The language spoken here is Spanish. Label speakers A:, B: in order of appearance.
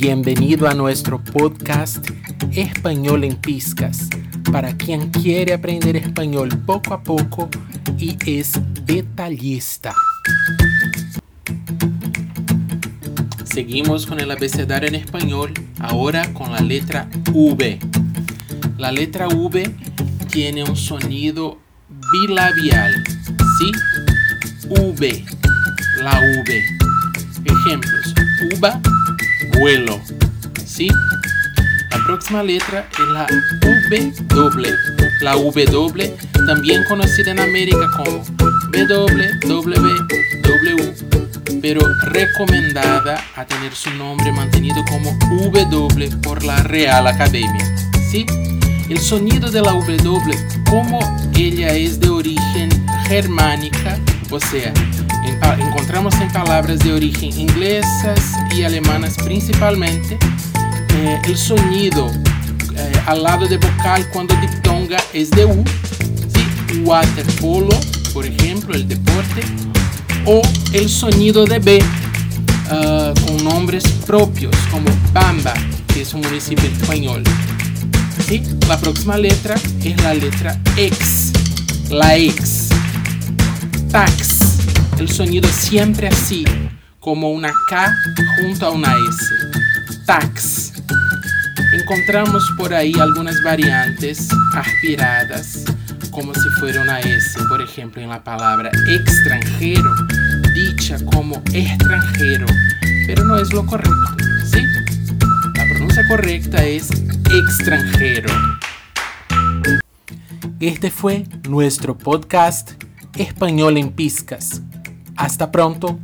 A: Bienvenido a nuestro podcast Español en Piscas, para quien quiere aprender español poco a poco y es detallista. Seguimos con el abecedario en español, ahora con la letra V. La letra V tiene un sonido bilabial, ¿sí? V, la V. Ejemplos, uva, ¿sí? La próxima letra es la W, la W, también conocida en América como W, pero recomendada a tener su nombre mantenido como W por la Real Academia, ¿sí? El sonido de la W, como ella es de origen germánica, o sea, encontramos en palabras de origen inglesas y alemanas principalmente, eh, el sonido eh, al lado de vocal cuando diptonga es de U, ¿sí? waterpolo, por ejemplo, el deporte, o el sonido de B uh, con nombres propios como Bamba, que es un municipio español. ¿Sí? La próxima letra es la letra X, la X. Tax, el sonido siempre así, como una K junto a una S. Tax. Encontramos por ahí algunas variantes aspiradas, como si fuera una S, por ejemplo, en la palabra extranjero, dicha como extranjero, pero no es lo correcto, ¿sí? La pronuncia correcta es extranjero. Este fue nuestro podcast Español en Piscas. Hasta pronto